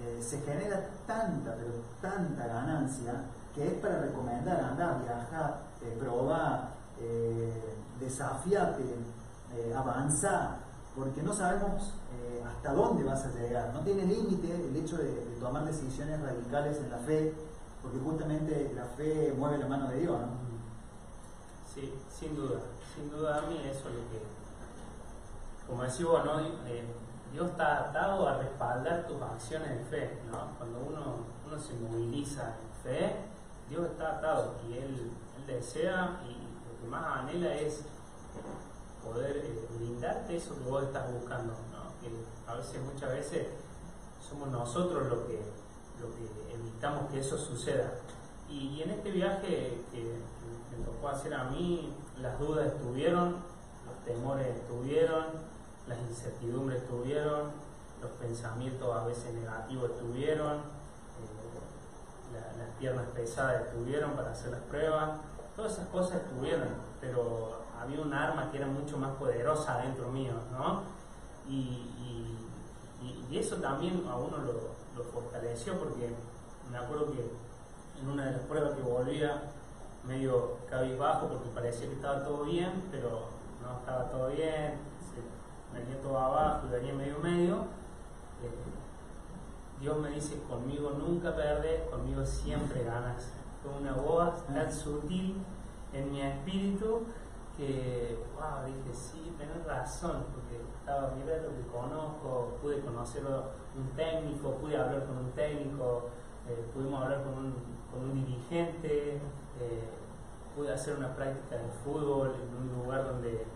eh, se genera tanta, pero tanta ganancia que es para recomendar andar, viajar, probar, desafiarte, avanzar, porque no sabemos hasta dónde vas a llegar. No tiene límite el hecho de, tomar decisiones radicales en la fe, porque justamente la fe mueve la mano de Dios. ¿no? Sí, sin duda. Sin duda a mí eso es lo que como decís vos, eh, Dios está atado a respaldar tus acciones de fe, ¿no? Cuando uno, uno se moviliza en fe, Dios está atado y Él, desea y lo que más anhela es poder eh, brindarte eso que vos estás buscando, ¿no? Que a veces, muchas veces, somos nosotros los que, lo que evitamos que eso suceda. Y, en este viaje que me tocó hacer a mí, las dudas estuvieron, los temores estuvieron, las incertidumbres estuvieron, los pensamientos a veces negativos estuvieron, eh, las piernas pesadas estuvieron para hacer las pruebas, todas esas cosas estuvieron, pero había un arma que era mucho más poderosa dentro mío, ¿no? Y, eso también a uno lo, fortaleció porque me acuerdo que en una de las pruebas que volvía medio cabizbajo porque parecía que estaba todo bien, pero no estaba todo bien, venía todo abajo y venía medio medio, eh, Dios me dice, conmigo nunca perdes, conmigo siempre ganas. Fue una voz tan sutil en mi espíritu que, wow, dije, sí, tenés razón, porque estaba mirando lo que conozco, pude conocer un técnico, pude hablar con un técnico, eh, pudimos hablar con un, con un dirigente, eh, pude hacer una práctica de fútbol en un lugar donde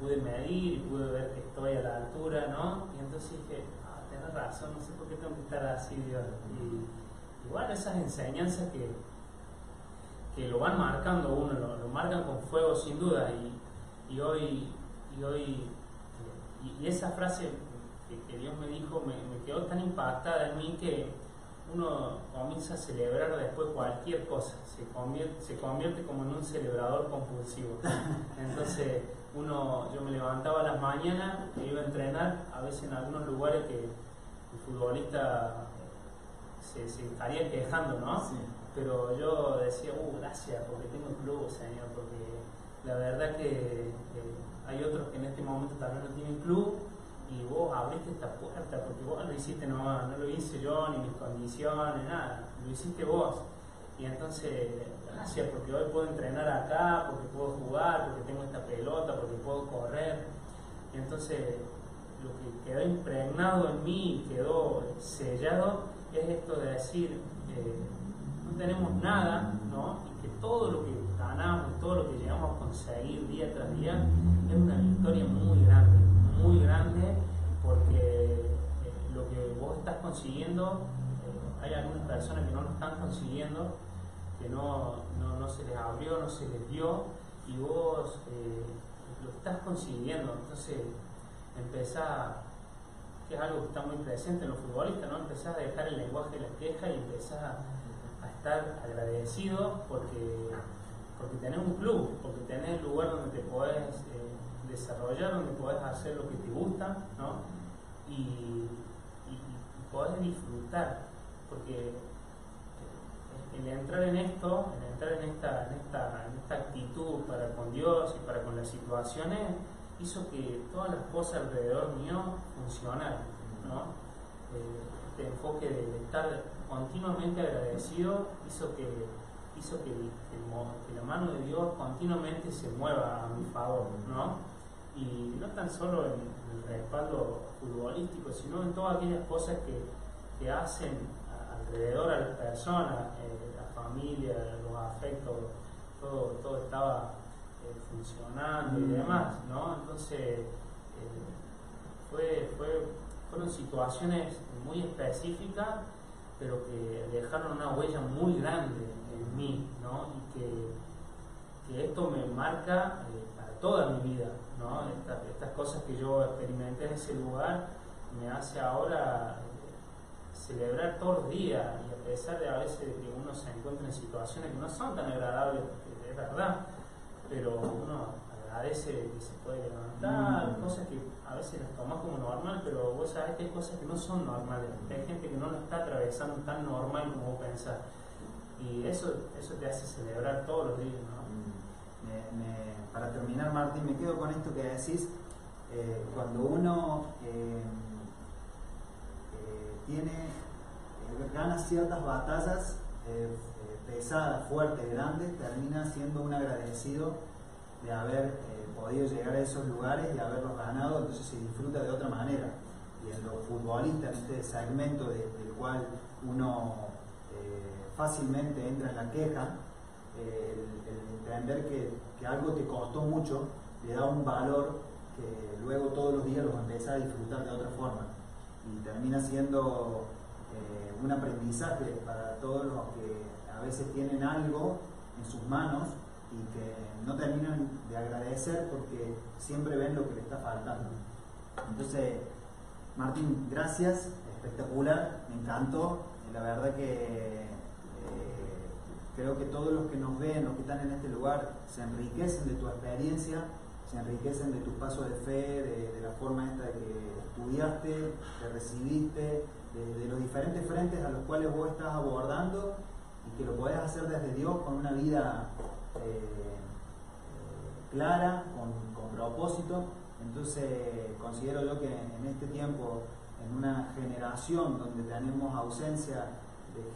pude medir y pude ver que estoy a la altura, ¿no? Y entonces dije, ah, tenés razón, no sé por qué tengo que estar así, Dios. Y, bueno, esas enseñanzas que, que lo van marcando uno, lo, marcan con fuego sin duda. Y, y hoy, y hoy eh, y, esa frase que, Dios me dijo me, quedó tan impactada en mí que uno comienza a celebrar después cualquier cosa, se convierte, se convierte como en un celebrador compulsivo. Entonces, uno, yo me levantaba a las mañanas, e iba a entrenar, a veces en algunos lugares que el futbolista se, se estaría quejando, ¿no? Pero yo decía, uh, gracias, porque tengo un club, Señor, porque la verdad que hay otros que en este momento también no tienen club y vos abriste esta puerta porque vos lo hiciste nomás, no lo hice yo, ni mis condiciones, nada, lo hiciste vos. Y entonces, gracias porque hoy puedo entrenar acá, porque puedo jugar, porque tengo esta pelota, porque puedo correr. Y entonces, lo que quedó impregnado en mí, quedó sellado, es esto de decir, eh, no tenemos nada, ¿no? Y que todo lo que ganamos, todo lo que llegamos a conseguir día tras día, es una victoria muy grande, muy grande, porque eh, lo que vos estás consiguiendo, eh, hay algunas personas que no lo están consiguiendo, que no, no, se les abrió, no se les dio, y vos eh, lo estás consiguiendo. Entonces, empezás, que es algo que está muy presente en los futbolistas, ¿no? empezás a dejar el lenguaje de la queja y empezás a, estar agradecido porque, porque tenés un club, porque tenés el lugar donde te podés desarrollar, donde podés hacer lo que te gusta, ¿no? Y, y, podés disfrutar, porque el entrar en esto, el entrar en esta, en esta, en esta actitud para con Dios y para con las situaciones, hizo que todas las cosas alrededor mío funcionaran, ¿no? Eh, este enfoque de, estar continuamente agradecido hizo que hizo que, que, la mano de Dios continuamente se mueva a mi favor, ¿no? y no tan solo en, el respaldo futbolístico, sino en todas aquellas cosas que, que hacen alrededor a las personas, eh, la familia, los afectos, todo, todo estaba eh, funcionando y mm. demás, ¿no? Entonces, eh, fue, fue, fueron situaciones muy específicas, pero que dejaron una huella muy grande en mí, ¿no? Y que, que esto me marca para toda mi vida, ¿no? Estas, cosas que yo experimenté en ese lugar me hace ahora eh, celebrar todos los días y a pesar de a veces que uno se encuentra en situaciones que no son tan agradables, es verdad, pero uno agradece que se puede levantar, mm. cosas que a veces las tomas como normal, pero vos sabés que hay cosas que no son normales, hay gente que no lo está atravesando tan normal como vos pensás. Y eso, eso te hace celebrar todos los días, ¿no? Mm para terminar, Martín, me quedo con esto que decís. Eh, cuando uno eh, eh, tiene, gana ciertas batallas pesadas, fuertes, grandes, termina siendo un agradecido de haber podido llegar a esos lugares y haberlos ganado, entonces se disfruta de otra manera. Y en los futbolistas, en este segmento del cual uno fácilmente entra en la queja, el entender que que algo te costó mucho, le da un valor que luego todos los días los empezás a disfrutar de otra forma. Y termina siendo eh, un aprendizaje para todos los que a veces tienen algo en sus manos y que no terminan de agradecer porque siempre ven lo que le está faltando. Entonces, Martín, gracias, espectacular, me encantó. La verdad que Creo que todos los que nos ven, los que están en este lugar, se enriquecen de tu experiencia, se enriquecen de tu paso de fe, de, la forma esta de que estudiaste, que recibiste, de, los diferentes frentes a los cuales vos estás abordando y que lo podés hacer desde Dios con una vida eh, clara, con, con, propósito. Entonces considero yo que en este tiempo, en una generación donde tenemos ausencia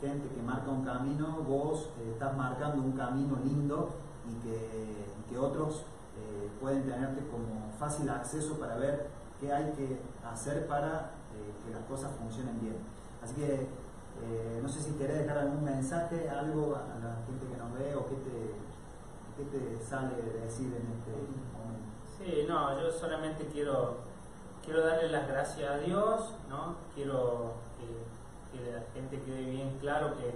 gente que marca un camino, vos eh, estás marcando un camino lindo y que, otros eh, pueden tenerte como fácil acceso para ver qué hay que hacer para eh, que las cosas funcionen bien. Así que no sé si querés dejar algún mensaje, algo a la gente que nos ve o qué te, te sale de decir en este momento. Sí, no, yo solamente quiero, quiero darle las gracias a Dios, ¿no? quiero que la gente quede bien claro que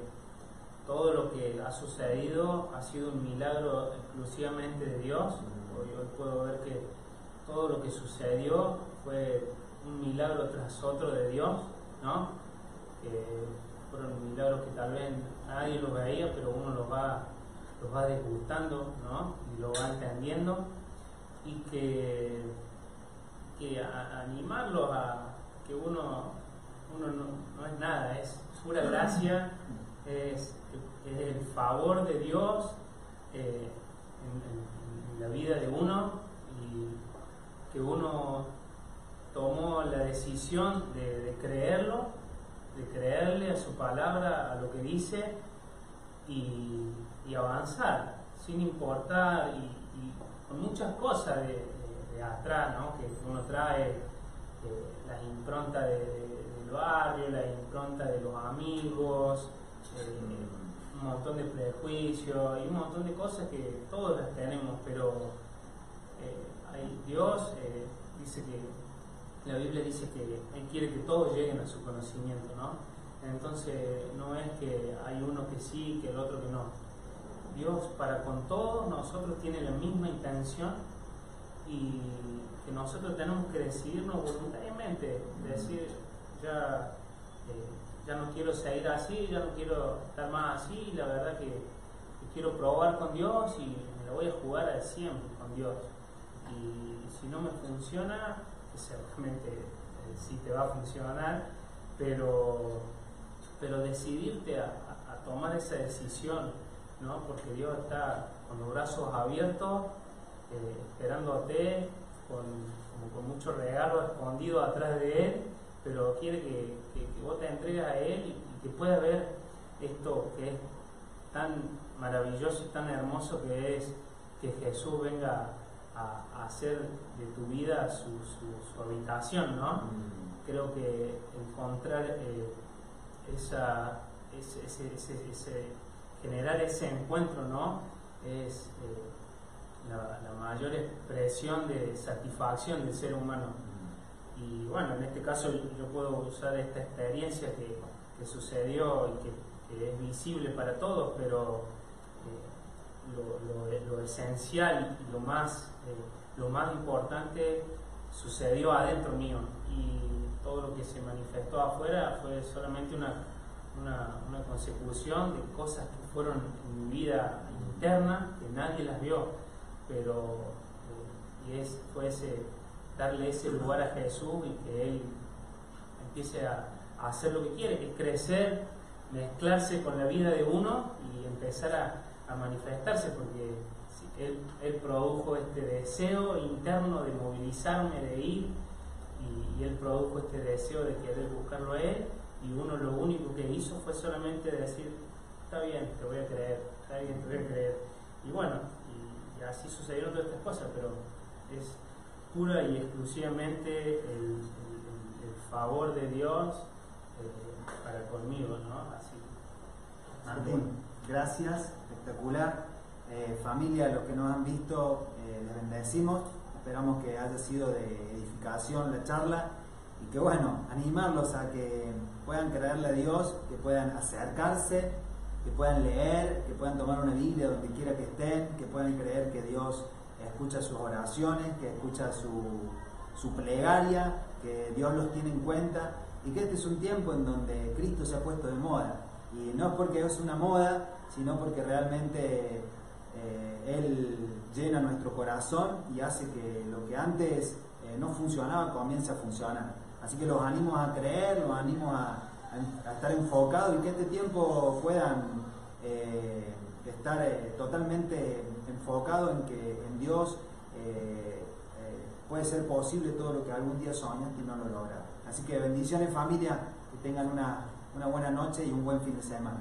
todo lo que ha sucedido ha sido un milagro exclusivamente de Dios. Hoy, puedo ver que todo lo que sucedió fue un milagro tras otro de Dios, ¿no? Que fueron milagros que tal vez nadie los veía, pero uno los va, los va disgustando, ¿no? Y lo va entendiendo. Y que, que animarlos a que uno, uno no, es nada, es pura gracia, es, el favor de Dios eh, en la vida de uno y que uno tomó la decisión de, creerlo, de creerle a su palabra, a lo que dice y, avanzar, sin importar y, con muchas cosas de, atrás, ¿no? que uno trae eh, las improntas del barrio, la impronta de los amigos, eh, un montón de prejuicios y un montón de cosas que todos las tenemos, pero eh, Dios dice que la Biblia dice que Él quiere que todos lleguen a su conocimiento, ¿no? Entonces no es que hay uno que sí, que el otro que no. Dios para con todos nosotros tiene la misma intención y que nosotros tenemos que decidirnos voluntariamente, decir, ya, eh, ya no quiero seguir así, ya no quiero estar más así, la verdad que, quiero probar con Dios y me la voy a jugar al siempre con Dios. Y si no me funciona, seguramente eh, sí te va a funcionar, pero, pero decidirte a, tomar esa decisión, ¿no? porque Dios está con los brazos abiertos, eh, esperándote, con, con mucho regalo escondido atrás de Él, pero quiere que, vos te entregues a Él y, que pueda ver esto que es tan maravilloso y tan hermoso que es que Jesús venga a, hacer de tu vida su, su, habitación, ¿no? Mm. Creo que encontrar eh, esa, ese, ese, ese, generar ese encuentro, ¿no? Es eh, la, mayor expresión de satisfacción del ser humano. Y bueno, en este caso yo puedo usar esta experiencia que, que sucedió y que, es visible para todos, pero lo, lo, esencial y lo más, eh, lo más importante sucedió adentro mío y todo lo que se manifestó afuera fue solamente una, una, consecución de cosas que fueron en mi vida interna que nadie las vio, pero eh, y es, fue ese, darle ese lugar a Jesús y que Él empiece a, hacer lo que quiere, que es crecer, mezclarse con la vida de uno y empezar a, manifestarse porque él, él, produjo este deseo interno de movilizarme, de ir, y, él produjo este deseo de querer buscarlo a él, y uno lo único que hizo fue solamente decir, está bien, te voy a creer, está bien, te voy a creer. Y bueno, y, así sucedieron todas estas cosas, pero es pura y exclusivamente el, favor de Dios eh, para conmigo, ¿no? Así. Martín, gracias espectacular. Eh, familia, los que nos han visto, eh, les bendecimos. Esperamos que haya sido de edificación la charla y que, bueno, animarlos a que puedan creerle a Dios, que puedan acercarse, que puedan leer, que puedan tomar una Biblia donde quiera que estén, que puedan creer que Dios escucha sus oraciones, que escucha su, su plegaria, que Dios los tiene en cuenta y que este es un tiempo en donde Cristo se ha puesto de moda. Y no es porque es una moda, sino porque realmente eh, Él llena nuestro corazón y hace que lo que antes eh, no funcionaba comience a funcionar. Así que los animo a creer, los animo a, estar enfocados y que este tiempo puedan eh, estar totalmente enfocados en que en Dios puede ser posible todo lo que algún día soñaste y no lo lograste. Así que bendiciones familia, que tengan una buena noche y un buen fin de semana.